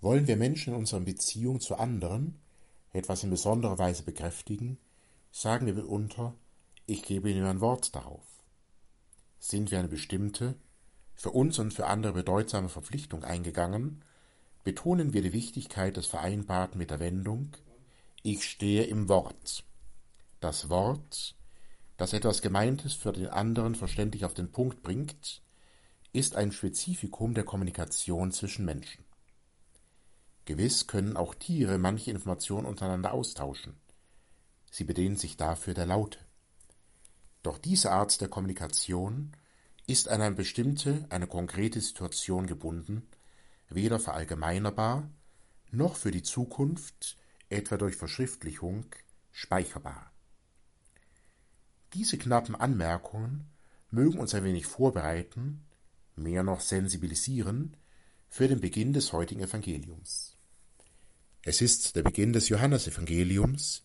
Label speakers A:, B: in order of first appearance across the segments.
A: Wollen wir Menschen in unserer Beziehung zu anderen etwas in besonderer Weise bekräftigen, sagen wir mitunter, ich gebe Ihnen ein Wort darauf. Sind wir eine bestimmte, für uns und für andere bedeutsame Verpflichtung eingegangen, betonen wir die Wichtigkeit des Vereinbarten mit der Wendung Ich stehe im Wort. Das Wort, das etwas Gemeintes für den anderen verständlich auf den Punkt bringt, ist ein Spezifikum der Kommunikation zwischen Menschen. Gewiss können auch Tiere manche Informationen untereinander austauschen. Sie bedienen sich dafür der Laute. Doch diese Art der Kommunikation ist an eine bestimmte, eine konkrete Situation gebunden, weder verallgemeinerbar noch für die Zukunft, etwa durch Verschriftlichung, speicherbar. Diese knappen Anmerkungen mögen uns ein wenig vorbereiten, mehr noch sensibilisieren für den Beginn des heutigen Evangeliums. Es ist der Beginn des Johannesevangeliums,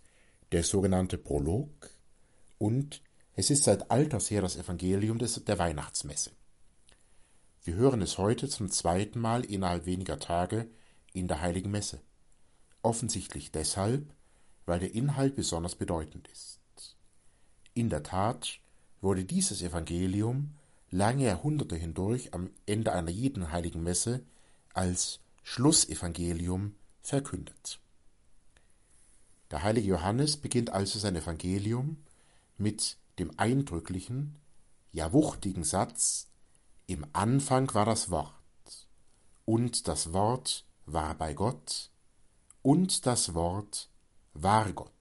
A: der sogenannte Prolog, und es ist seit alters her das Evangelium des, der Weihnachtsmesse. Wir hören es heute zum zweiten Mal innerhalb weniger Tage in der Heiligen Messe. Offensichtlich deshalb, weil der Inhalt besonders bedeutend ist. In der Tat wurde dieses Evangelium lange Jahrhunderte hindurch am Ende einer jeden Heiligen Messe als Schlussevangelium verkündet. Der heilige Johannes beginnt also sein Evangelium mit dem eindrücklichen, ja wuchtigen Satz Im Anfang war das Wort, und das Wort war bei Gott, und das Wort war Gott.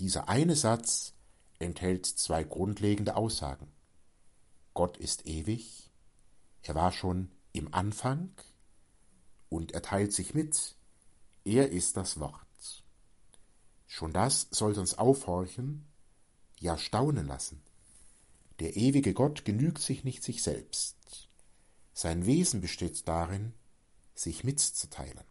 A: Dieser eine Satz enthält zwei grundlegende Aussagen. Gott ist ewig, er war schon im Anfang und er teilt sich mit. Er ist das Wort. Schon das sollte uns aufhorchen, ja staunen lassen. Der ewige Gott genügt sich nicht sich selbst. Sein Wesen besteht darin, sich mitzuteilen.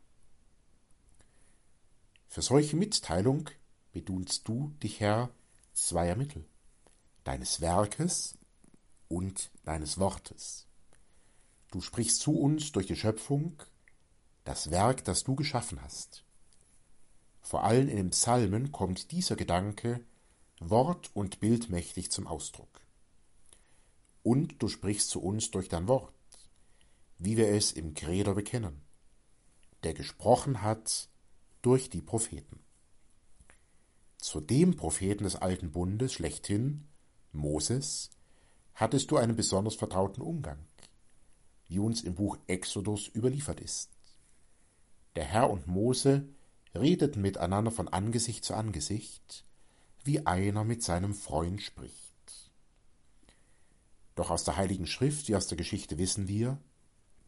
A: Für solche Mitteilung bedunst du dich, Herr, zweier Mittel, deines Werkes und deines Wortes. Du sprichst zu uns durch die Schöpfung, das Werk, das du geschaffen hast. Vor allem in den Psalmen kommt dieser Gedanke wort- und bildmächtig zum Ausdruck. Und du sprichst zu uns durch dein Wort, wie wir es im Credo bekennen, der gesprochen hat durch die Propheten. Zu dem Propheten des alten Bundes schlechthin, Moses, hattest du einen besonders vertrauten Umgang, wie uns im Buch Exodus überliefert ist. Der Herr und Mose redeten miteinander von Angesicht zu Angesicht, wie einer mit seinem Freund spricht. Doch aus der Heiligen Schrift wie aus der Geschichte wissen wir,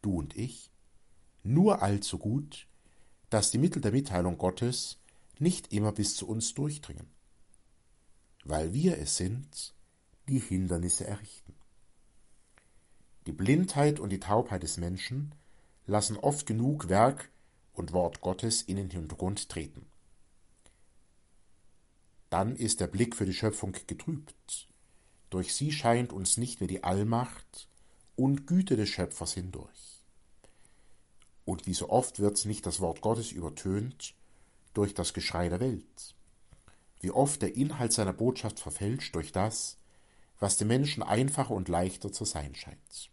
A: du und ich, nur allzu gut, dass die Mittel der Mitteilung Gottes nicht immer bis zu uns durchdringen, weil wir es sind, die Hindernisse errichten. Die Blindheit und die Taubheit des Menschen lassen oft genug Werk und Wort Gottes in den Hintergrund treten. Dann ist der Blick für die Schöpfung getrübt. Durch sie scheint uns nicht mehr die Allmacht und Güte des Schöpfers hindurch. Und wie so oft wird nicht das Wort Gottes übertönt durch das Geschrei der Welt. Wie oft der Inhalt seiner Botschaft verfälscht durch das, was dem Menschen einfacher und leichter zu sein scheint.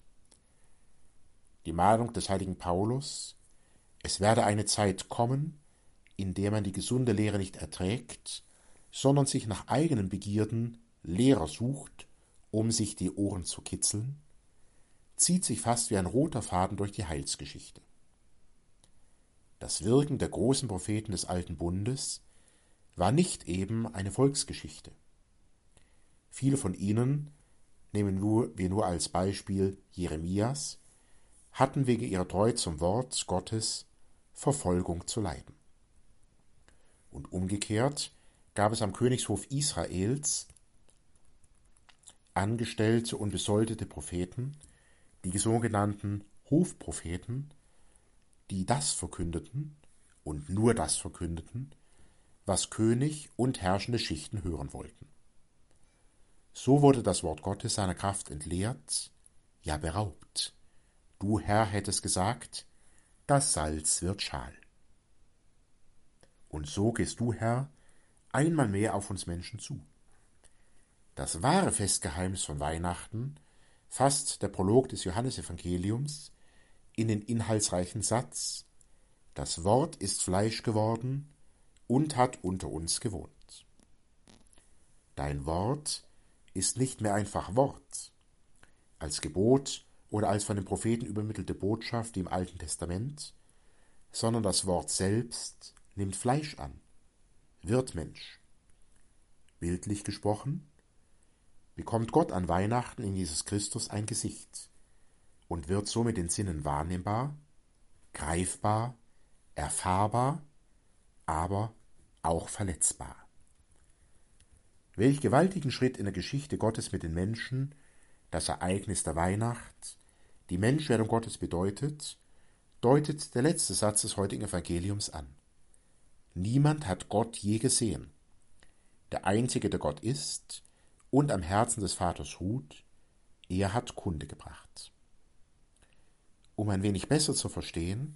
A: Die Mahnung des heiligen Paulus es werde eine Zeit kommen, in der man die gesunde Lehre nicht erträgt, sondern sich nach eigenen Begierden Lehrer sucht, um sich die Ohren zu kitzeln, zieht sich fast wie ein roter Faden durch die Heilsgeschichte. Das Wirken der großen Propheten des alten Bundes war nicht eben eine Volksgeschichte. Viele von ihnen, nehmen wir nur als Beispiel Jeremias, hatten wegen ihrer Treue zum Wort Gottes Verfolgung zu leiden. Und umgekehrt gab es am Königshof Israels angestellte und besoldete Propheten, die sogenannten Hofpropheten, die das verkündeten und nur das verkündeten, was König und herrschende Schichten hören wollten. So wurde das Wort Gottes seiner Kraft entleert, ja beraubt. Du Herr hättest gesagt, das Salz wird schal. Und so gehst du, Herr, einmal mehr auf uns Menschen zu. Das wahre Festgeheimnis von Weihnachten fasst der Prolog des Johannesevangeliums in den inhaltsreichen Satz Das Wort ist Fleisch geworden und hat unter uns gewohnt. Dein Wort ist nicht mehr einfach Wort, als Gebot oder als von den Propheten übermittelte Botschaft wie im Alten Testament, sondern das Wort selbst nimmt Fleisch an, wird Mensch. Bildlich gesprochen, bekommt Gott an Weihnachten in Jesus Christus ein Gesicht und wird so mit den Sinnen wahrnehmbar, greifbar, erfahrbar, aber auch verletzbar. Welch gewaltigen Schritt in der Geschichte Gottes mit den Menschen das Ereignis der Weihnacht, die Menschwerdung Gottes bedeutet, deutet der letzte Satz des heutigen Evangeliums an. Niemand hat Gott je gesehen. Der Einzige, der Gott ist und am Herzen des Vaters ruht, er hat Kunde gebracht. Um ein wenig besser zu verstehen,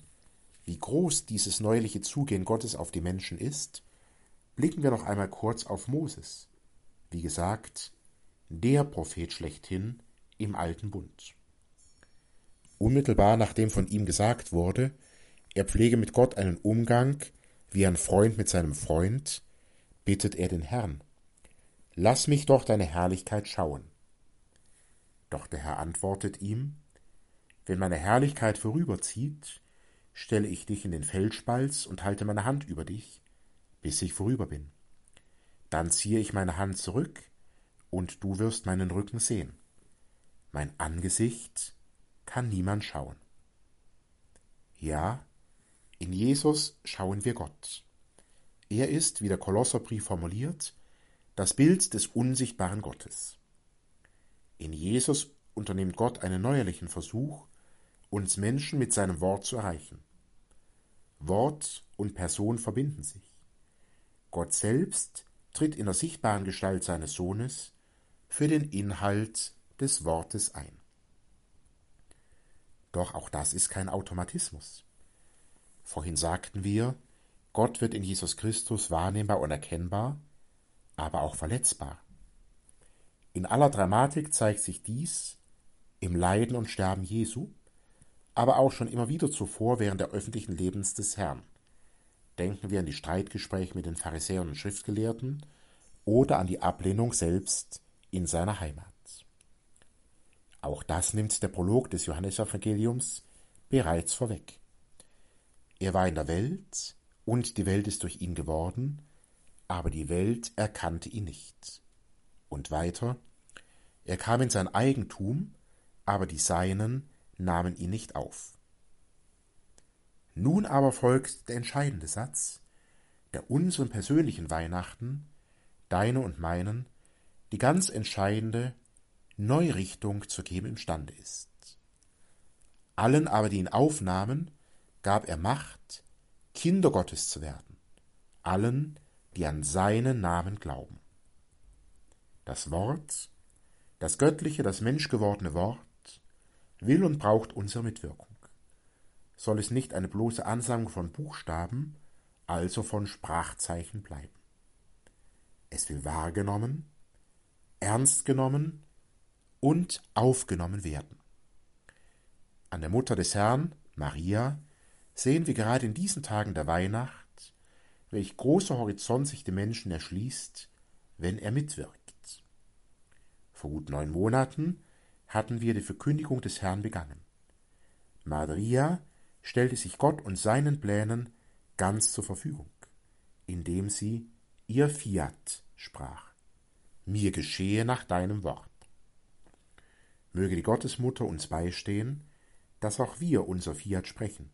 A: wie groß dieses neuliche Zugehen Gottes auf die Menschen ist, blicken wir noch einmal kurz auf Moses. Wie gesagt, der Prophet schlechthin im alten Bund. Unmittelbar nachdem von ihm gesagt wurde, er pflege mit Gott einen Umgang wie ein Freund mit seinem Freund, bittet er den Herrn, Lass mich doch deine Herrlichkeit schauen. Doch der Herr antwortet ihm, Wenn meine Herrlichkeit vorüberzieht, stelle ich dich in den Felsspalz und halte meine Hand über dich, bis ich vorüber bin. Dann ziehe ich meine Hand zurück, und du wirst meinen Rücken sehen. Mein Angesicht kann niemand schauen. Ja, in Jesus schauen wir Gott. Er ist, wie der Kolosserbrief formuliert, das Bild des unsichtbaren Gottes. In Jesus unternimmt Gott einen neuerlichen Versuch, uns Menschen mit seinem Wort zu erreichen. Wort und Person verbinden sich. Gott selbst tritt in der sichtbaren Gestalt seines Sohnes für den Inhalt des Wortes ein. Doch auch das ist kein Automatismus. Vorhin sagten wir, Gott wird in Jesus Christus wahrnehmbar und erkennbar, aber auch verletzbar. In aller Dramatik zeigt sich dies im Leiden und Sterben Jesu, aber auch schon immer wieder zuvor während der öffentlichen Lebens des Herrn. Denken wir an die Streitgespräche mit den Pharisäern und Schriftgelehrten oder an die Ablehnung selbst in seiner Heimat. Auch das nimmt der Prolog des Johannesevangeliums bereits vorweg. Er war in der Welt, und die Welt ist durch ihn geworden, aber die Welt erkannte ihn nicht. Und weiter, er kam in sein Eigentum, aber die Seinen nahmen ihn nicht auf. Nun aber folgt der entscheidende Satz, der unseren persönlichen Weihnachten, deine und meinen, die ganz entscheidende Neurichtung zu geben imstande ist. Allen aber, die ihn aufnahmen, gab er Macht, Kinder Gottes zu werden, allen, die an seinen Namen glauben. Das Wort, das göttliche, das menschgewordene Wort, will und braucht unsere Mitwirkung. Soll es nicht eine bloße Ansammlung von Buchstaben, also von Sprachzeichen bleiben. Es will wahrgenommen, ernst genommen und aufgenommen werden. An der Mutter des Herrn, Maria, sehen wir gerade in diesen Tagen der Weihnacht, welch großer Horizont sich dem Menschen erschließt, wenn er mitwirkt. Vor gut neun Monaten hatten wir die Verkündigung des Herrn begangen. Maria stellte sich Gott und seinen Plänen ganz zur Verfügung, indem sie ihr Fiat sprach. Mir geschehe nach deinem Wort. Möge die Gottesmutter uns beistehen, dass auch wir unser Fiat sprechen,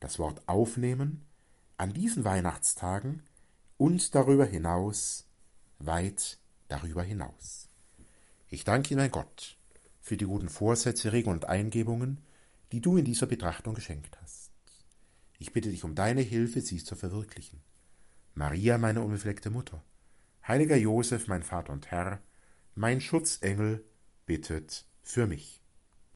A: das Wort aufnehmen an diesen Weihnachtstagen und darüber hinaus, weit darüber hinaus. Ich danke Ihnen, mein Gott, für die guten Vorsätze, Regeln und Eingebungen, die du in dieser Betrachtung geschenkt hast. Ich bitte dich um deine Hilfe, sie zu verwirklichen. Maria, meine unbefleckte Mutter, heiliger Josef, mein Vater und Herr, mein Schutzengel, bittet für mich.